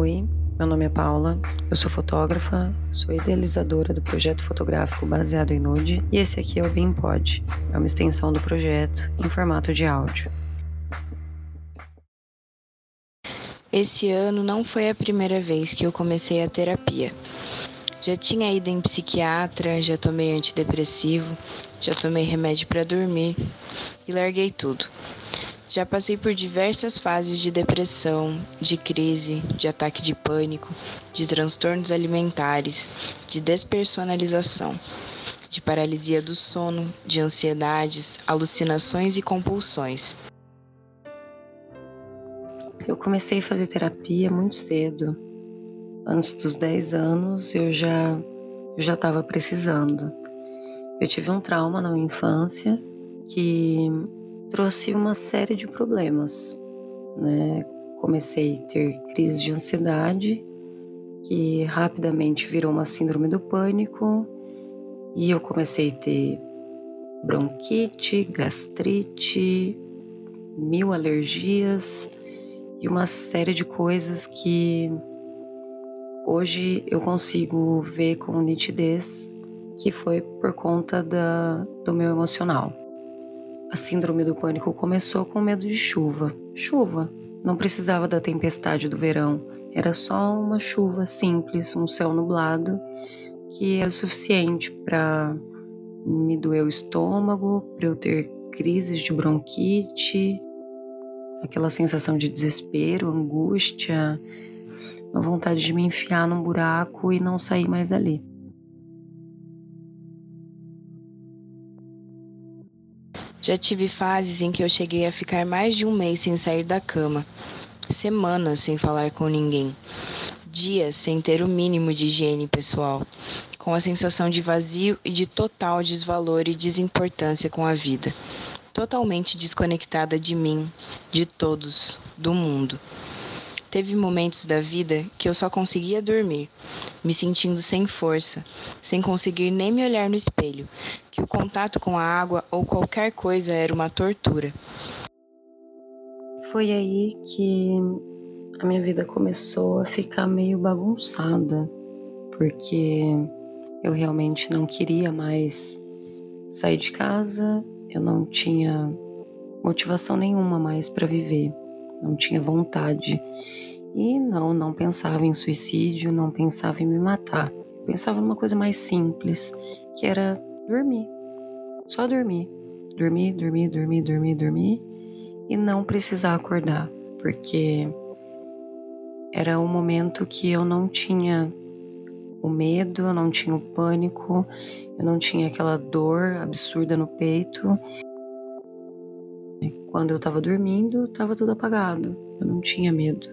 Oi, meu nome é Paula, eu sou fotógrafa, sou idealizadora do projeto fotográfico baseado em nude e esse aqui é o BeamPod, é uma extensão do projeto em formato de áudio. Esse ano não foi a primeira vez que eu comecei a terapia. Já tinha ido em psiquiatra, já tomei antidepressivo, já tomei remédio para dormir e larguei tudo. Já passei por diversas fases de depressão, de crise, de ataque de pânico, de transtornos alimentares, de despersonalização, de paralisia do sono, de ansiedades, alucinações e compulsões. Eu comecei a fazer terapia muito cedo. Antes dos 10 anos eu já eu já estava precisando. Eu tive um trauma na minha infância que trouxe uma série de problemas, né? Comecei a ter crise de ansiedade, que rapidamente virou uma síndrome do pânico, e eu comecei a ter bronquite, gastrite, mil alergias e uma série de coisas que hoje eu consigo ver com nitidez que foi por conta da, do meu emocional. A síndrome do pânico começou com medo de chuva. Chuva. Não precisava da tempestade do verão. Era só uma chuva simples, um céu nublado, que era o suficiente para me doer o estômago, para eu ter crises de bronquite, aquela sensação de desespero, angústia, uma vontade de me enfiar num buraco e não sair mais ali. Já tive fases em que eu cheguei a ficar mais de um mês sem sair da cama, semanas sem falar com ninguém, dias sem ter o mínimo de higiene pessoal, com a sensação de vazio e de total desvalor e desimportância com a vida, totalmente desconectada de mim, de todos, do mundo. Teve momentos da vida que eu só conseguia dormir, me sentindo sem força, sem conseguir nem me olhar no espelho, que o contato com a água ou qualquer coisa era uma tortura. Foi aí que a minha vida começou a ficar meio bagunçada, porque eu realmente não queria mais sair de casa, eu não tinha motivação nenhuma mais para viver não tinha vontade. E não, não pensava em suicídio, não pensava em me matar. Pensava numa coisa mais simples, que era dormir. Só dormir. Dormir, dormir, dormir, dormir, dormir e não precisar acordar, porque era um momento que eu não tinha o medo, eu não tinha o pânico, eu não tinha aquela dor absurda no peito quando eu tava dormindo, tava tudo apagado. Eu não tinha medo.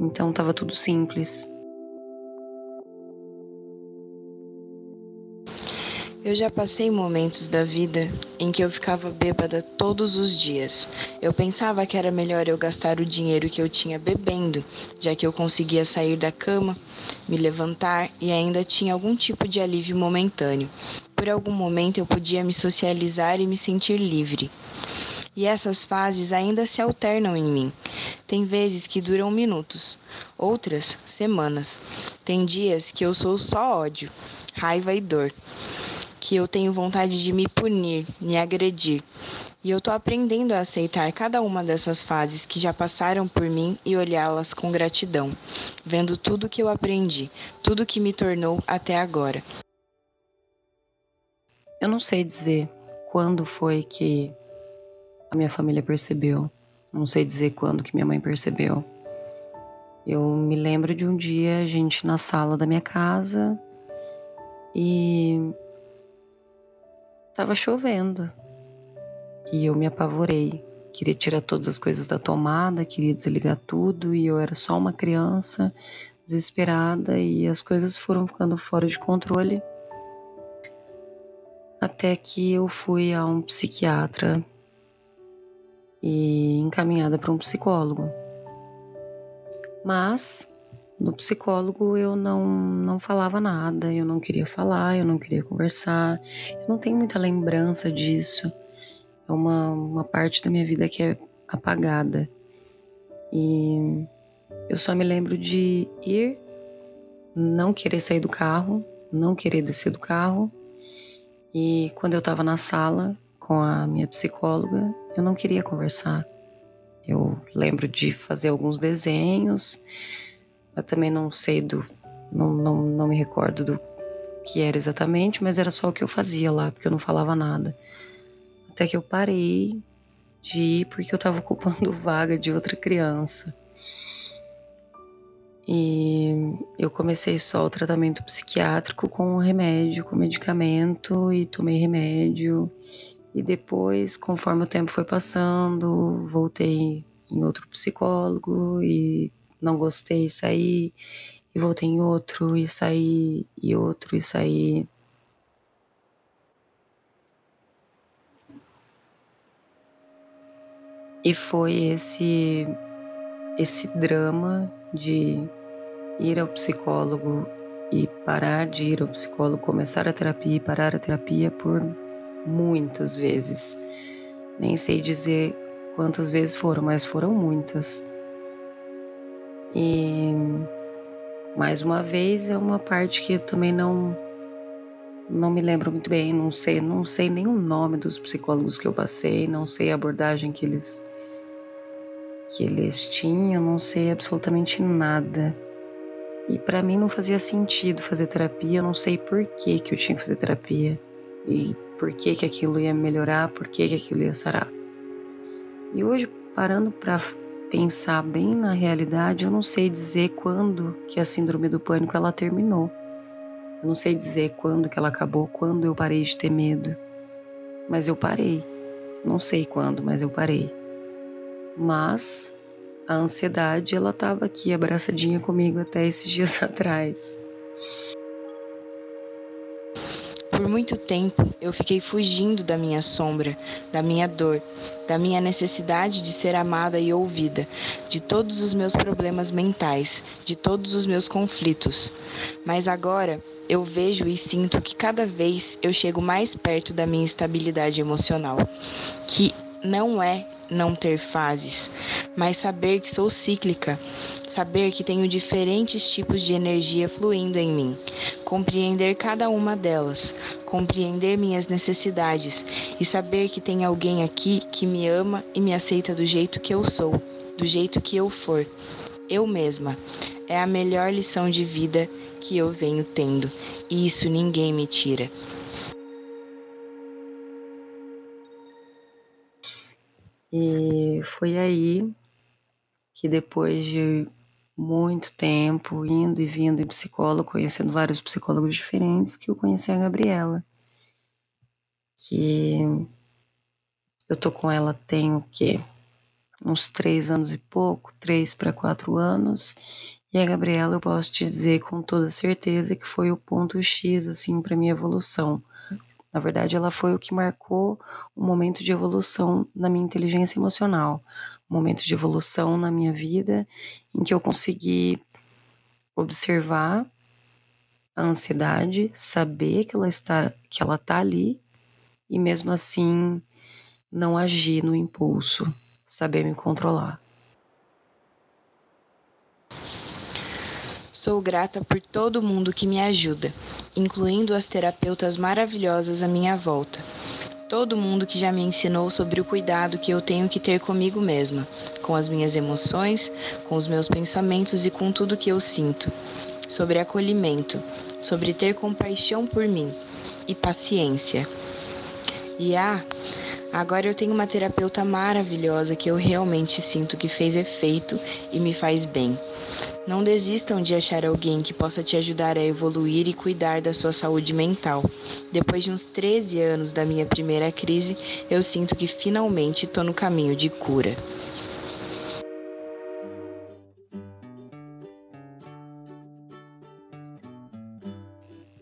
Então tava tudo simples. Eu já passei momentos da vida em que eu ficava bêbada todos os dias. Eu pensava que era melhor eu gastar o dinheiro que eu tinha bebendo, já que eu conseguia sair da cama, me levantar e ainda tinha algum tipo de alívio momentâneo. Por algum momento eu podia me socializar e me sentir livre. E essas fases ainda se alternam em mim. Tem vezes que duram minutos, outras semanas. Tem dias que eu sou só ódio, raiva e dor. Que eu tenho vontade de me punir, me agredir. E eu tô aprendendo a aceitar cada uma dessas fases que já passaram por mim e olhá-las com gratidão, vendo tudo que eu aprendi, tudo que me tornou até agora. Eu não sei dizer quando foi que a minha família percebeu. Não sei dizer quando que minha mãe percebeu. Eu me lembro de um dia a gente na sala da minha casa e tava chovendo. E eu me apavorei. Queria tirar todas as coisas da tomada, queria desligar tudo e eu era só uma criança desesperada e as coisas foram ficando fora de controle. Até que eu fui a um psiquiatra e encaminhada para um psicólogo. Mas no psicólogo eu não, não falava nada, eu não queria falar, eu não queria conversar, eu não tenho muita lembrança disso. É uma, uma parte da minha vida que é apagada. E Eu só me lembro de ir, não querer sair do carro, não querer descer do carro. E quando eu estava na sala com a minha psicóloga, eu não queria conversar. Eu lembro de fazer alguns desenhos, mas também não sei do. Não, não, não me recordo do que era exatamente, mas era só o que eu fazia lá, porque eu não falava nada. Até que eu parei de ir porque eu estava ocupando vaga de outra criança. E eu comecei só o tratamento psiquiátrico com remédio, com medicamento e tomei remédio. E depois, conforme o tempo foi passando, voltei em outro psicólogo e não gostei, saí. E voltei em outro e saí, e outro e saí. E foi esse esse drama de ir ao psicólogo e parar de ir ao psicólogo, começar a terapia e parar a terapia por muitas vezes. Nem sei dizer quantas vezes foram, mas foram muitas. E mais uma vez é uma parte que eu também não não me lembro muito bem, não sei, não sei nem o nome dos psicólogos que eu passei, não sei a abordagem que eles que eles tinham, não sei absolutamente nada. E para mim não fazia sentido fazer terapia, eu não sei por que que eu tinha que fazer terapia e por que que aquilo ia melhorar, por que que aquilo ia sarar. E hoje parando para pensar bem na realidade, eu não sei dizer quando que a síndrome do pânico ela terminou. Eu não sei dizer quando que ela acabou, quando eu parei de ter medo. Mas eu parei. Não sei quando, mas eu parei. Mas a ansiedade, ela estava aqui abraçadinha comigo até esses dias atrás. Muito tempo eu fiquei fugindo da minha sombra, da minha dor, da minha necessidade de ser amada e ouvida, de todos os meus problemas mentais, de todos os meus conflitos. Mas agora eu vejo e sinto que cada vez eu chego mais perto da minha estabilidade emocional, que não é não ter fases, mas saber que sou cíclica, saber que tenho diferentes tipos de energia fluindo em mim, compreender cada uma delas, compreender minhas necessidades e saber que tem alguém aqui que me ama e me aceita do jeito que eu sou, do jeito que eu for, eu mesma. É a melhor lição de vida que eu venho tendo, e isso ninguém me tira. E foi aí que depois de muito tempo indo e vindo em psicólogo, conhecendo vários psicólogos diferentes, que eu conheci a Gabriela. Que eu tô com ela tem o quê? Uns três anos e pouco, três para quatro anos. E a Gabriela, eu posso te dizer com toda certeza que foi o ponto X, assim, para minha evolução. Na verdade, ela foi o que marcou um momento de evolução na minha inteligência emocional, um momento de evolução na minha vida em que eu consegui observar a ansiedade, saber que ela está que ela está ali e mesmo assim não agir no impulso, saber me controlar. Sou grata por todo mundo que me ajuda, incluindo as terapeutas maravilhosas à minha volta. Todo mundo que já me ensinou sobre o cuidado que eu tenho que ter comigo mesma, com as minhas emoções, com os meus pensamentos e com tudo que eu sinto. Sobre acolhimento, sobre ter compaixão por mim e paciência. E ah, agora eu tenho uma terapeuta maravilhosa que eu realmente sinto que fez efeito e me faz bem. Não desistam de achar alguém que possa te ajudar a evoluir e cuidar da sua saúde mental. Depois de uns 13 anos da minha primeira crise, eu sinto que finalmente estou no caminho de cura.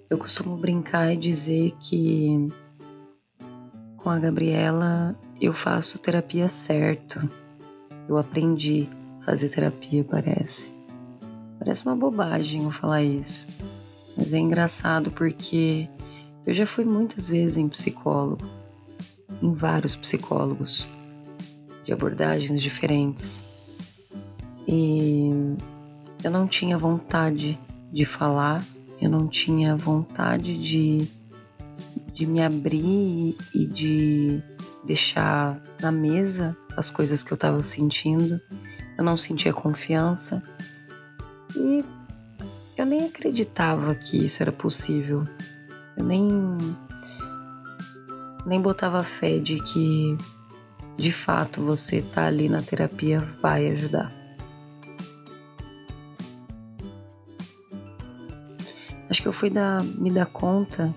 Eu costumo brincar e dizer que com a Gabriela eu faço terapia certo. Eu aprendi a fazer terapia, parece. Parece uma bobagem eu falar isso, mas é engraçado porque eu já fui muitas vezes em psicólogo, em vários psicólogos, de abordagens diferentes. E eu não tinha vontade de falar, eu não tinha vontade de, de me abrir e de deixar na mesa as coisas que eu estava sentindo. Eu não sentia confiança eu nem acreditava que isso era possível. Eu nem nem botava fé de que de fato você tá ali na terapia vai ajudar. Acho que eu fui dar, me dar conta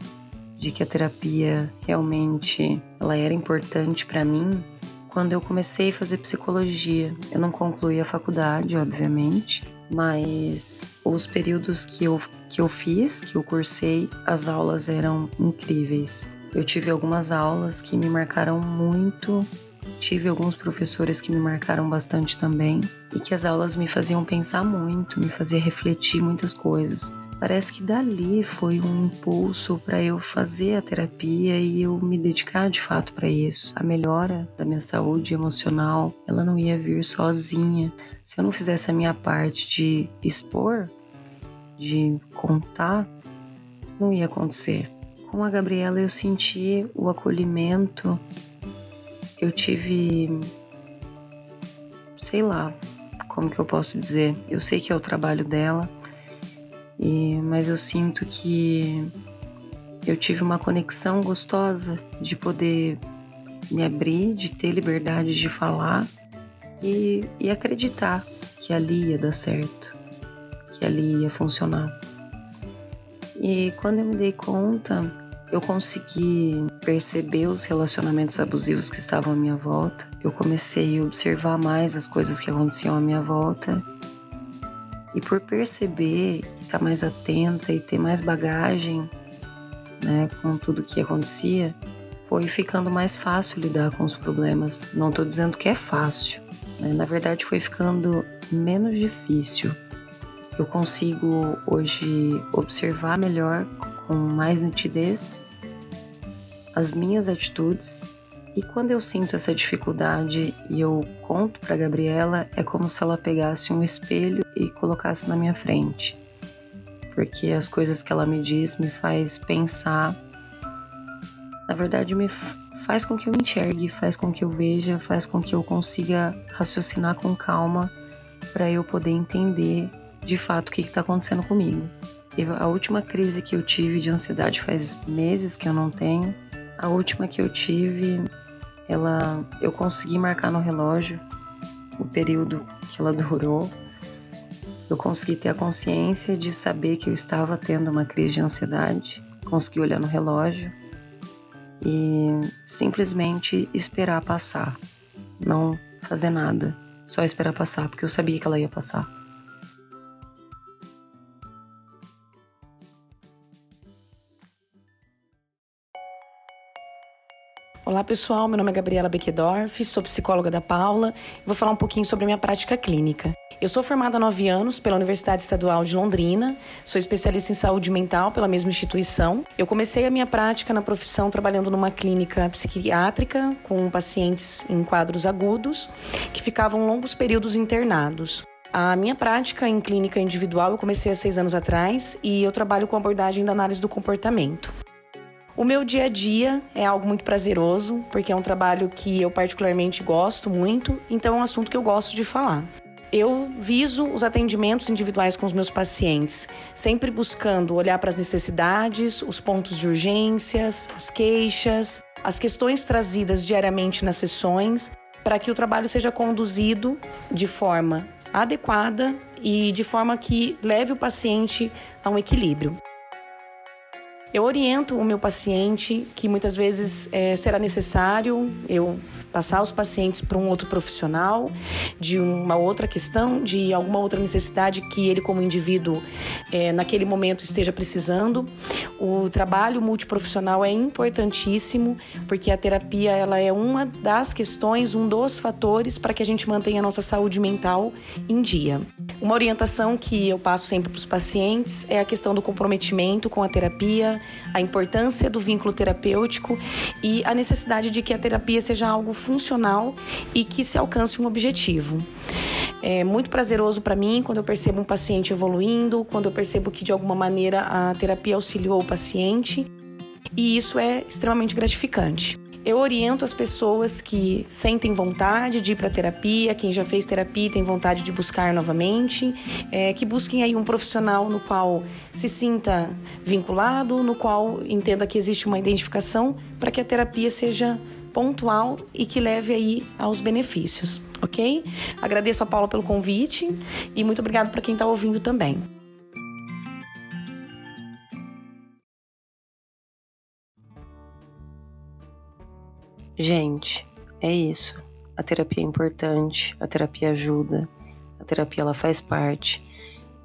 de que a terapia realmente ela era importante para mim quando eu comecei a fazer psicologia. Eu não concluí a faculdade, obviamente, mas os períodos que eu, que eu fiz, que eu cursei, as aulas eram incríveis. Eu tive algumas aulas que me marcaram muito, tive alguns professores que me marcaram bastante também, e que as aulas me faziam pensar muito, me fazia refletir muitas coisas. Parece que dali foi um impulso para eu fazer a terapia e eu me dedicar de fato para isso. A melhora da minha saúde emocional, ela não ia vir sozinha. Se eu não fizesse a minha parte de expor, de contar, não ia acontecer. Com a Gabriela eu senti o acolhimento. Eu tive sei lá, como que eu posso dizer? Eu sei que é o trabalho dela e, mas eu sinto que eu tive uma conexão gostosa de poder me abrir, de ter liberdade de falar e, e acreditar que ali ia dar certo, que ali ia funcionar. E quando eu me dei conta, eu consegui perceber os relacionamentos abusivos que estavam à minha volta. Eu comecei a observar mais as coisas que aconteciam à minha volta. E por perceber estar tá mais atenta e ter mais bagagem né, com tudo que acontecia, foi ficando mais fácil lidar com os problemas. Não estou dizendo que é fácil, né? na verdade foi ficando menos difícil. Eu consigo hoje observar melhor, com mais nitidez, as minhas atitudes. E quando eu sinto essa dificuldade e eu conto para Gabriela, é como se ela pegasse um espelho e colocasse na minha frente porque as coisas que ela me diz me faz pensar. Na verdade, me faz com que eu enxergue, faz com que eu veja, faz com que eu consiga raciocinar com calma para eu poder entender de fato o que está acontecendo comigo. E a última crise que eu tive de ansiedade faz meses que eu não tenho. A última que eu tive, ela, eu consegui marcar no relógio o período que ela durou eu consegui ter a consciência de saber que eu estava tendo uma crise de ansiedade, consegui olhar no relógio e simplesmente esperar passar, não fazer nada, só esperar passar, porque eu sabia que ela ia passar. Olá pessoal, meu nome é Gabriela Beckdorf, sou psicóloga da Paula e vou falar um pouquinho sobre a minha prática clínica. Eu sou formada há nove anos pela Universidade Estadual de Londrina, sou especialista em saúde mental pela mesma instituição. Eu comecei a minha prática na profissão trabalhando numa clínica psiquiátrica com pacientes em quadros agudos que ficavam longos períodos internados. A minha prática em clínica individual eu comecei há seis anos atrás e eu trabalho com abordagem da análise do comportamento. O meu dia a dia é algo muito prazeroso, porque é um trabalho que eu particularmente gosto muito, então é um assunto que eu gosto de falar eu viso os atendimentos individuais com os meus pacientes, sempre buscando olhar para as necessidades, os pontos de urgências, as queixas, as questões trazidas diariamente nas sessões, para que o trabalho seja conduzido de forma adequada e de forma que leve o paciente a um equilíbrio. Eu oriento o meu paciente que muitas vezes é, será necessário eu passar os pacientes para um outro profissional, de uma outra questão, de alguma outra necessidade que ele, como indivíduo, é, naquele momento esteja precisando. O trabalho multiprofissional é importantíssimo, porque a terapia ela é uma das questões, um dos fatores para que a gente mantenha a nossa saúde mental em dia. Uma orientação que eu passo sempre para os pacientes é a questão do comprometimento com a terapia, a importância do vínculo terapêutico e a necessidade de que a terapia seja algo funcional e que se alcance um objetivo. É muito prazeroso para mim quando eu percebo um paciente evoluindo, quando eu percebo que de alguma maneira a terapia auxiliou o paciente, e isso é extremamente gratificante. Eu oriento as pessoas que sentem vontade de ir para terapia, quem já fez terapia e tem vontade de buscar novamente, é, que busquem aí um profissional no qual se sinta vinculado, no qual entenda que existe uma identificação para que a terapia seja pontual e que leve aí aos benefícios, ok? Agradeço a Paula pelo convite e muito obrigado para quem está ouvindo também. Gente, é isso. A terapia é importante, a terapia ajuda, a terapia ela faz parte.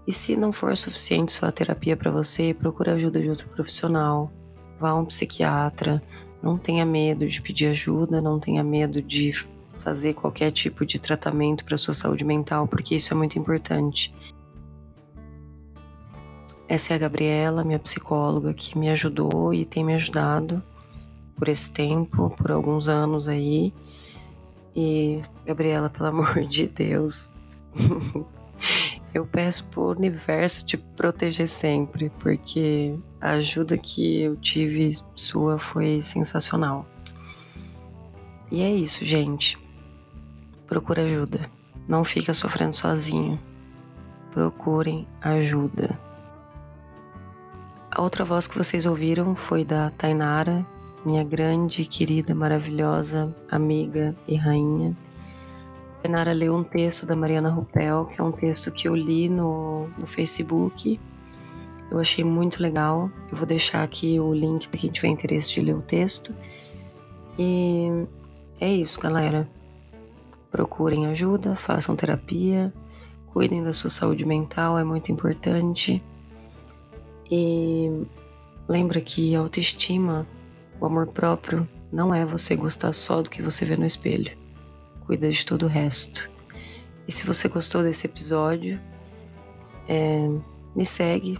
E se não for suficiente só a terapia para você, procure ajuda de outro profissional. Vá a um psiquiatra, não tenha medo de pedir ajuda, não tenha medo de fazer qualquer tipo de tratamento para sua saúde mental, porque isso é muito importante. Essa é a Gabriela, minha psicóloga, que me ajudou e tem me ajudado por esse tempo, por alguns anos aí. E, Gabriela, pelo amor de Deus, eu peço pro universo te proteger sempre, porque a ajuda que eu tive sua foi sensacional. E é isso, gente. Procura ajuda. Não fica sofrendo sozinho. Procurem ajuda. A outra voz que vocês ouviram foi da Tainara, minha grande, querida, maravilhosa amiga e rainha. A leu um texto da Mariana Rupel, que é um texto que eu li no, no Facebook. Eu achei muito legal. Eu vou deixar aqui o link para quem tiver interesse de ler o texto. E é isso, galera. Procurem ajuda, façam terapia, cuidem da sua saúde mental, é muito importante. E lembra que a autoestima o amor próprio não é você gostar só do que você vê no espelho. Cuida de todo o resto. E se você gostou desse episódio, é, me segue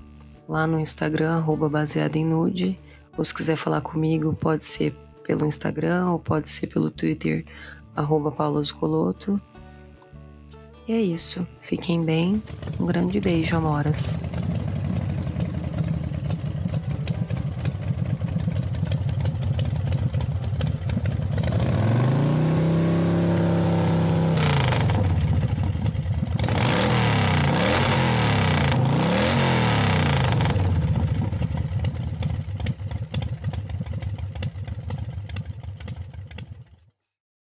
lá no Instagram, arroba baseado em nude. Ou se quiser falar comigo, pode ser pelo Instagram ou pode ser pelo Twitter, arroba Paula E é isso. Fiquem bem. Um grande beijo, amoras.